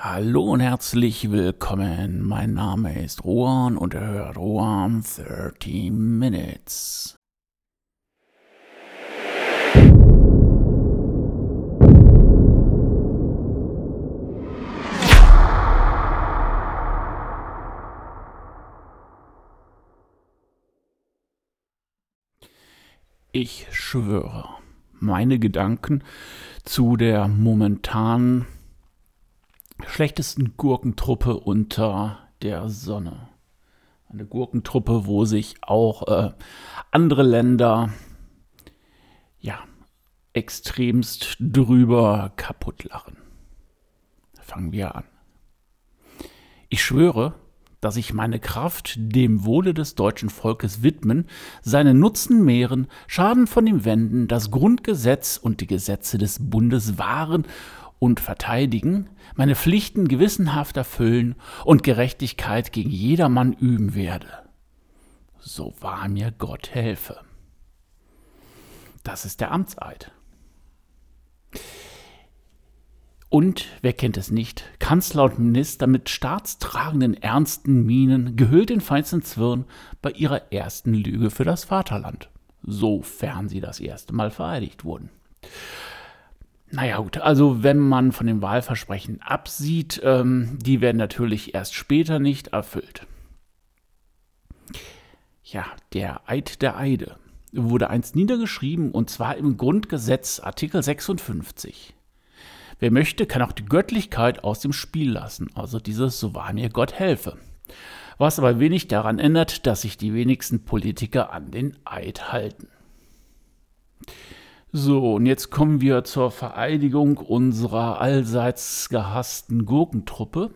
Hallo und herzlich willkommen. Mein Name ist Rohan und ihr hört Rohan 30 Minutes. Ich schwöre, meine Gedanken zu der momentanen schlechtesten Gurkentruppe unter der Sonne. Eine Gurkentruppe, wo sich auch äh, andere Länder ja extremst drüber kaputt lachen. Fangen wir an. Ich schwöre, dass ich meine Kraft dem Wohle des deutschen Volkes widmen, seinen Nutzen mehren, Schaden von ihm wenden, das Grundgesetz und die Gesetze des Bundes wahren und verteidigen, meine Pflichten gewissenhaft erfüllen und Gerechtigkeit gegen jedermann üben werde. So wahr mir Gott helfe. Das ist der Amtseid. Und, wer kennt es nicht, Kanzler und Minister mit staatstragenden, ernsten Mienen, gehüllt in feinsten Zwirn, bei ihrer ersten Lüge für das Vaterland, sofern sie das erste Mal vereidigt wurden. Naja gut, also wenn man von den Wahlversprechen absieht, ähm, die werden natürlich erst später nicht erfüllt. Ja, der Eid der Eide wurde einst niedergeschrieben und zwar im Grundgesetz Artikel 56. Wer möchte, kann auch die Göttlichkeit aus dem Spiel lassen, also dieses So wahr mir Gott helfe. Was aber wenig daran ändert, dass sich die wenigsten Politiker an den Eid halten. So, und jetzt kommen wir zur Vereidigung unserer allseits gehassten Gurkentruppe.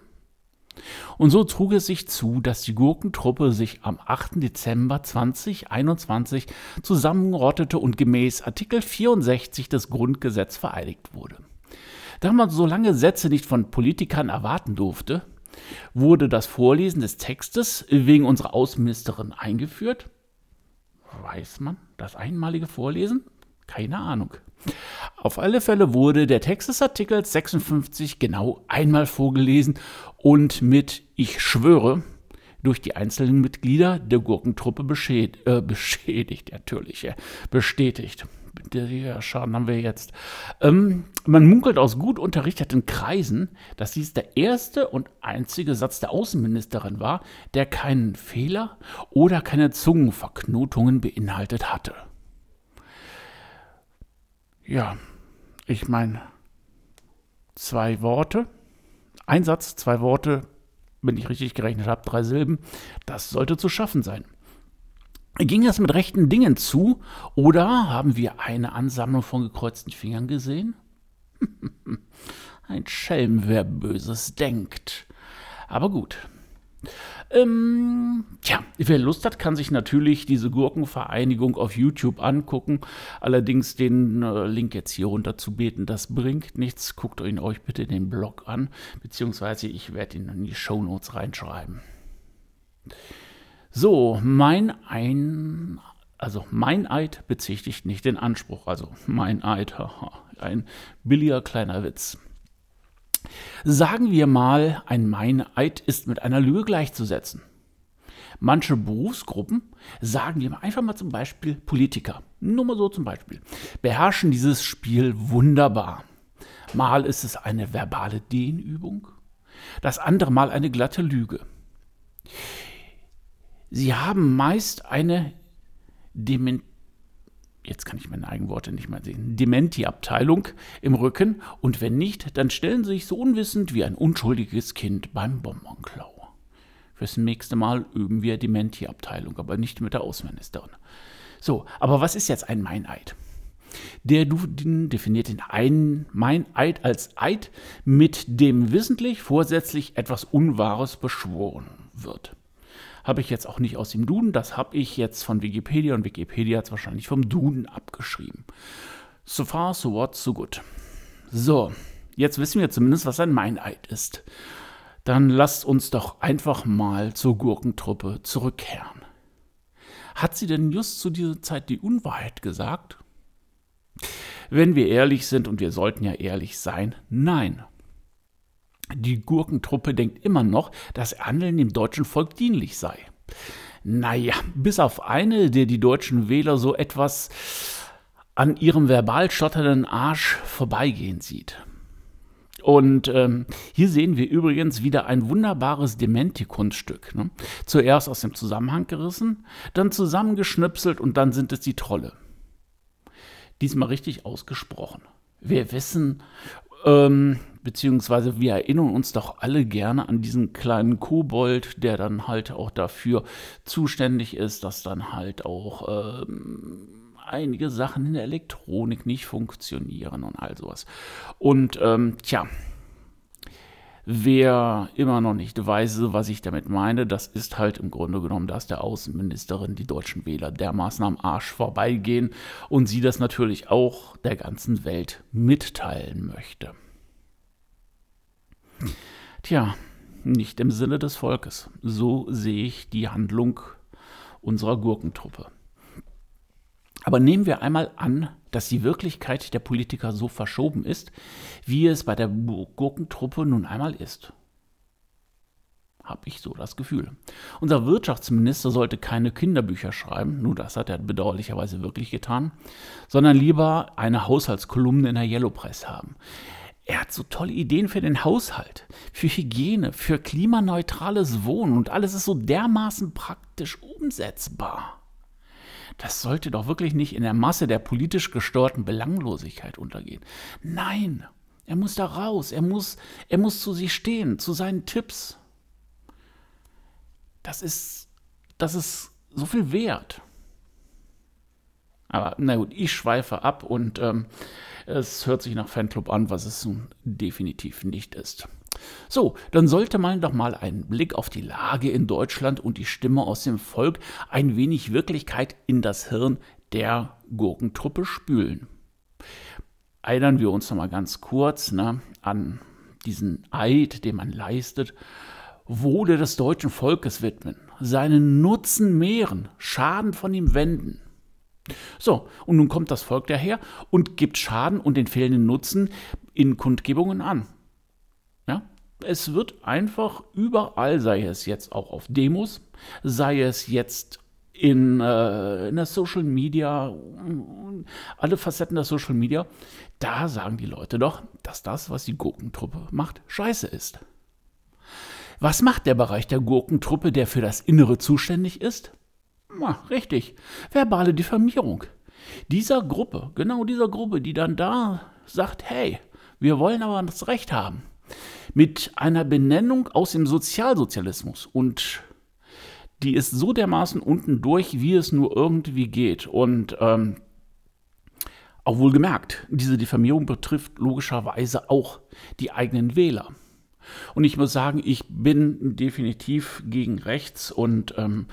Und so trug es sich zu, dass die Gurkentruppe sich am 8. Dezember 2021 zusammenrottete und gemäß Artikel 64 des Grundgesetzes vereidigt wurde. Da man so lange Sätze nicht von Politikern erwarten durfte, wurde das Vorlesen des Textes wegen unserer Außenministerin eingeführt. Weiß man das einmalige Vorlesen? Keine Ahnung. Auf alle Fälle wurde der Text des Artikels 56 genau einmal vorgelesen und mit Ich schwöre durch die einzelnen Mitglieder der Gurkentruppe beschäd äh, beschädigt, natürlich, äh, bestätigt. Der Schaden haben wir jetzt. Ähm, man munkelt aus gut unterrichteten Kreisen, dass dies der erste und einzige Satz der Außenministerin war, der keinen Fehler oder keine Zungenverknotungen beinhaltet hatte. Ja, ich meine, zwei Worte, ein Satz, zwei Worte, wenn ich richtig gerechnet habe, drei Silben, das sollte zu schaffen sein. Ging es mit rechten Dingen zu oder haben wir eine Ansammlung von gekreuzten Fingern gesehen? Ein Schelm, wer Böses denkt. Aber gut, ähm, tja, wer Lust hat, kann sich natürlich diese Gurkenvereinigung auf YouTube angucken. Allerdings den äh, Link jetzt hier runter zu beten, das bringt nichts. Guckt ihn euch bitte den Blog an, beziehungsweise ich werde ihn in die Show Notes reinschreiben. So, mein ein, also mein Eid bezichtigt nicht den Anspruch. Also mein Eid, haha, ein billiger kleiner Witz. Sagen wir mal, ein Meineid ist mit einer Lüge gleichzusetzen. Manche Berufsgruppen, sagen wir einfach mal zum Beispiel Politiker, nur mal so zum Beispiel, beherrschen dieses Spiel wunderbar. Mal ist es eine verbale Dehnübung, das andere Mal eine glatte Lüge. Sie haben meist eine Dementie jetzt kann ich meine eigenen Worte nicht mehr sehen, Dementi-Abteilung im Rücken und wenn nicht, dann stellen sie sich so unwissend wie ein unschuldiges Kind beim Bonbonklau. Fürs nächste Mal üben wir Dementi-Abteilung, aber nicht mit der Außenministerin. So, aber was ist jetzt ein Meineid? Der definiert den einen Meineid als Eid, mit dem wissentlich vorsätzlich etwas Unwahres beschworen wird habe ich jetzt auch nicht aus dem Duden, das habe ich jetzt von Wikipedia und Wikipedia hat es wahrscheinlich vom Duden abgeschrieben. So far, so what, so good. So, jetzt wissen wir zumindest, was ein Meineid ist. Dann lasst uns doch einfach mal zur Gurkentruppe zurückkehren. Hat sie denn just zu dieser Zeit die Unwahrheit gesagt? Wenn wir ehrlich sind, und wir sollten ja ehrlich sein, nein. Die Gurkentruppe denkt immer noch, dass Handeln dem deutschen Volk dienlich sei. Naja, bis auf eine, der die deutschen Wähler so etwas an ihrem verbal schotternden Arsch vorbeigehen sieht. Und ähm, hier sehen wir übrigens wieder ein wunderbares Dementi-Kunststück. Ne? Zuerst aus dem Zusammenhang gerissen, dann zusammengeschnipselt und dann sind es die Trolle. Diesmal richtig ausgesprochen. Wir wissen, ähm, beziehungsweise wir erinnern uns doch alle gerne an diesen kleinen Kobold, der dann halt auch dafür zuständig ist, dass dann halt auch ähm, einige Sachen in der Elektronik nicht funktionieren und all sowas. Und ähm, tja, Wer immer noch nicht weiß, was ich damit meine, das ist halt im Grunde genommen, dass der Außenministerin die deutschen Wähler dermaßen am Arsch vorbeigehen und sie das natürlich auch der ganzen Welt mitteilen möchte. Tja, nicht im Sinne des Volkes. So sehe ich die Handlung unserer Gurkentruppe. Aber nehmen wir einmal an, dass die Wirklichkeit der Politiker so verschoben ist, wie es bei der Gurkentruppe nun einmal ist. Habe ich so das Gefühl. Unser Wirtschaftsminister sollte keine Kinderbücher schreiben, nur das hat er bedauerlicherweise wirklich getan, sondern lieber eine Haushaltskolumne in der Yellow Press haben. Er hat so tolle Ideen für den Haushalt, für Hygiene, für klimaneutrales Wohnen und alles ist so dermaßen praktisch umsetzbar. Das sollte doch wirklich nicht in der Masse der politisch gesteuerten Belanglosigkeit untergehen. Nein, er muss da raus, er muss, er muss zu sich stehen, zu seinen Tipps. Das ist, das ist so viel wert. Aber na gut, ich schweife ab und ähm, es hört sich nach Fanclub an, was es nun definitiv nicht ist. So, dann sollte man doch mal einen Blick auf die Lage in Deutschland und die Stimme aus dem Volk ein wenig Wirklichkeit in das Hirn der Gurkentruppe spülen. Erinnern wir uns noch mal ganz kurz ne, an diesen Eid, den man leistet, Wohle des deutschen Volkes widmen, seinen Nutzen mehren, Schaden von ihm wenden. So, und nun kommt das Volk daher und gibt Schaden und den fehlenden Nutzen in Kundgebungen an. Ja? Es wird einfach überall, sei es jetzt auch auf Demos, sei es jetzt in, äh, in der Social Media, alle Facetten der Social Media, da sagen die Leute doch, dass das, was die Gurkentruppe macht, scheiße ist. Was macht der Bereich der Gurkentruppe, der für das Innere zuständig ist? Na, richtig, verbale Diffamierung. Dieser Gruppe, genau dieser Gruppe, die dann da sagt, hey, wir wollen aber das Recht haben mit einer Benennung aus dem Sozialsozialismus und die ist so dermaßen unten durch, wie es nur irgendwie geht. Und ähm, auch wohlgemerkt, diese Diffamierung betrifft logischerweise auch die eigenen Wähler. Und ich muss sagen, ich bin definitiv gegen rechts und ähm,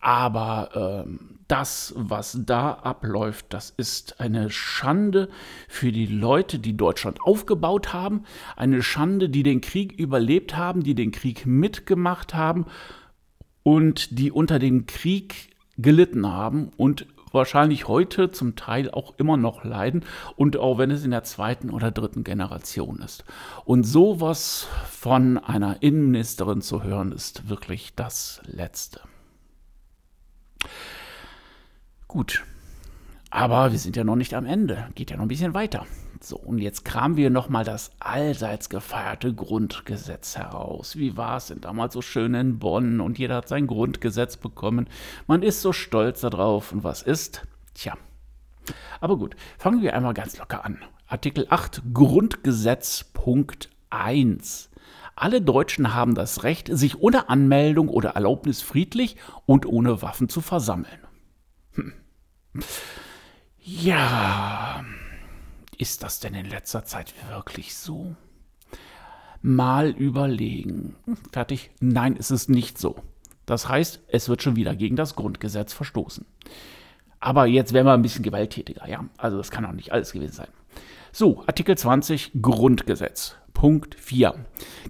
aber ähm, das, was da abläuft, das ist eine Schande für die Leute, die Deutschland aufgebaut haben, eine Schande, die den Krieg überlebt haben, die den Krieg mitgemacht haben und die unter dem Krieg gelitten haben und wahrscheinlich heute zum Teil auch immer noch leiden und auch wenn es in der zweiten oder dritten Generation ist. Und sowas von einer Innenministerin zu hören, ist wirklich das Letzte. Gut. Aber wir sind ja noch nicht am Ende. Geht ja noch ein bisschen weiter. So, und jetzt kramen wir nochmal das allseits gefeierte Grundgesetz heraus. Wie war es denn damals so schön in Bonn und jeder hat sein Grundgesetz bekommen. Man ist so stolz darauf. Und was ist? Tja. Aber gut, fangen wir einmal ganz locker an. Artikel 8 Grundgesetz Punkt 1. Alle Deutschen haben das Recht, sich ohne Anmeldung oder Erlaubnis friedlich und ohne Waffen zu versammeln. Hm. Ja, ist das denn in letzter Zeit wirklich so? Mal überlegen. Fertig? Nein, es ist nicht so. Das heißt, es wird schon wieder gegen das Grundgesetz verstoßen. Aber jetzt werden wir ein bisschen gewalttätiger, ja. Also das kann auch nicht alles gewesen sein. So, Artikel 20 Grundgesetz. Punkt 4.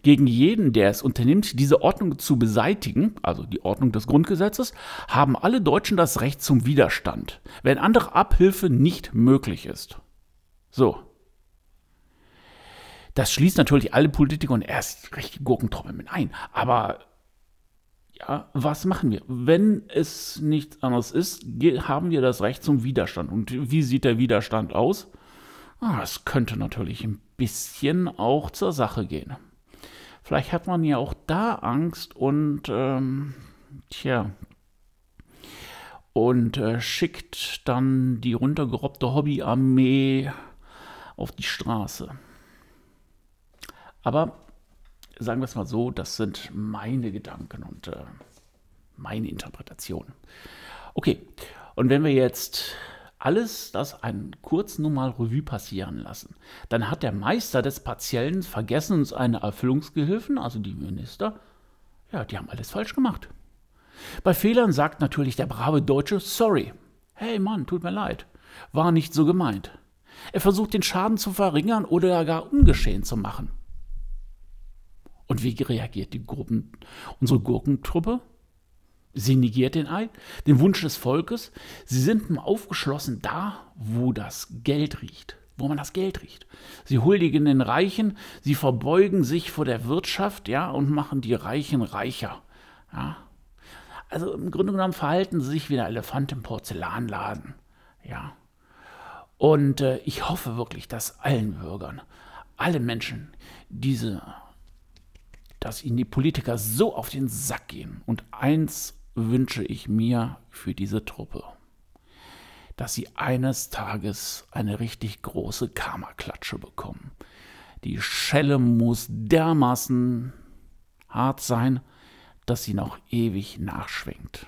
Gegen jeden, der es unternimmt, diese Ordnung zu beseitigen, also die Ordnung des Grundgesetzes, haben alle Deutschen das Recht zum Widerstand, wenn andere Abhilfe nicht möglich ist. So. Das schließt natürlich alle Politiker und erst richtige Gurkentruppe mit ein. Aber ja, was machen wir? Wenn es nichts anderes ist, haben wir das Recht zum Widerstand. Und wie sieht der Widerstand aus? Ah, es könnte natürlich ein bisschen auch zur Sache gehen. Vielleicht hat man ja auch da Angst und ähm, tja, und äh, schickt dann die runtergerobbte Hobbyarmee auf die Straße. Aber sagen wir es mal so, das sind meine Gedanken und äh, meine Interpretation. Okay, und wenn wir jetzt alles das einen kurzen Normal Revue passieren lassen, dann hat der Meister des Partiellen vergessen, seine Erfüllungsgehilfen, also die Minister, ja, die haben alles falsch gemacht. Bei Fehlern sagt natürlich der brave Deutsche sorry. Hey Mann, tut mir leid. War nicht so gemeint. Er versucht den Schaden zu verringern oder gar ungeschehen zu machen. Und wie reagiert die Gruppen, unsere Gurkentruppe? Sie negiert den Eid, den Wunsch des Volkes. Sie sind aufgeschlossen da, wo das Geld riecht, wo man das Geld riecht. Sie huldigen den Reichen, sie verbeugen sich vor der Wirtschaft, ja, und machen die Reichen reicher. Ja. Also im Grunde genommen verhalten sie sich wie der Elefant im Porzellanladen. Ja. Und äh, ich hoffe wirklich, dass allen Bürgern, alle Menschen diese dass ihnen die Politiker so auf den Sack gehen. Und eins wünsche ich mir für diese Truppe, dass sie eines Tages eine richtig große Karma-Klatsche bekommen. Die Schelle muss dermaßen hart sein, dass sie noch ewig nachschwingt.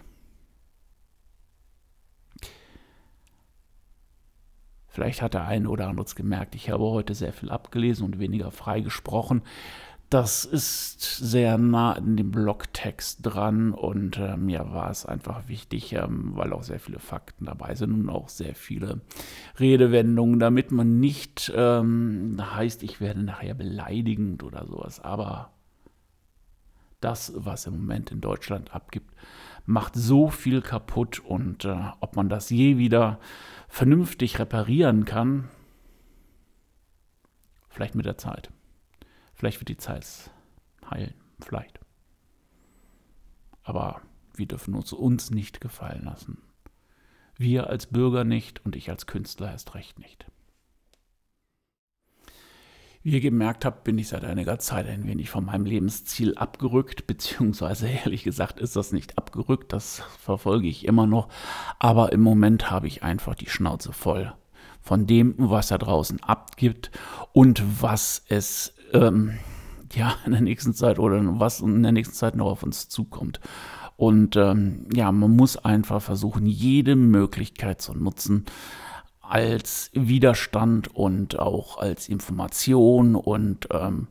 Vielleicht hat der eine oder andere es gemerkt, ich habe heute sehr viel abgelesen und weniger frei gesprochen. Das ist sehr nah in dem Blogtext dran und äh, mir war es einfach wichtig, ähm, weil auch sehr viele Fakten dabei sind und auch sehr viele Redewendungen, damit man nicht ähm, heißt, ich werde nachher beleidigend oder sowas. Aber das, was im Moment in Deutschland abgibt, macht so viel kaputt und äh, ob man das je wieder vernünftig reparieren kann, vielleicht mit der Zeit. Vielleicht wird die Zeit heilen, vielleicht. Aber wir dürfen uns uns nicht gefallen lassen. Wir als Bürger nicht und ich als Künstler erst recht nicht. Wie ihr gemerkt habt, bin ich seit einiger Zeit ein wenig von meinem Lebensziel abgerückt, beziehungsweise ehrlich gesagt ist das nicht abgerückt, das verfolge ich immer noch, aber im Moment habe ich einfach die Schnauze voll von dem, was er draußen abgibt und was es ähm, ja, in der nächsten Zeit oder was in der nächsten Zeit noch auf uns zukommt. Und ähm, ja, man muss einfach versuchen, jede Möglichkeit zu nutzen als Widerstand und auch als Information und ähm,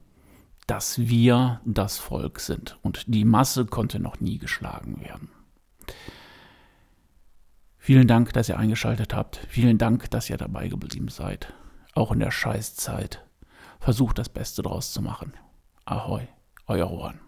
dass wir das Volk sind. Und die Masse konnte noch nie geschlagen werden. Vielen Dank, dass ihr eingeschaltet habt. Vielen Dank, dass ihr dabei geblieben seid. Auch in der Scheißzeit versucht das Beste draus zu machen. Ahoi, euer Juan.